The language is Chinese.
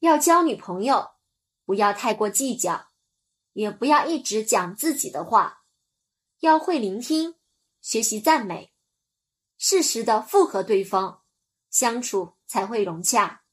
要交女朋友不要太过计较也不要一直讲自己的话要会聆听学习赞美。适时的附和对方相处才会融洽。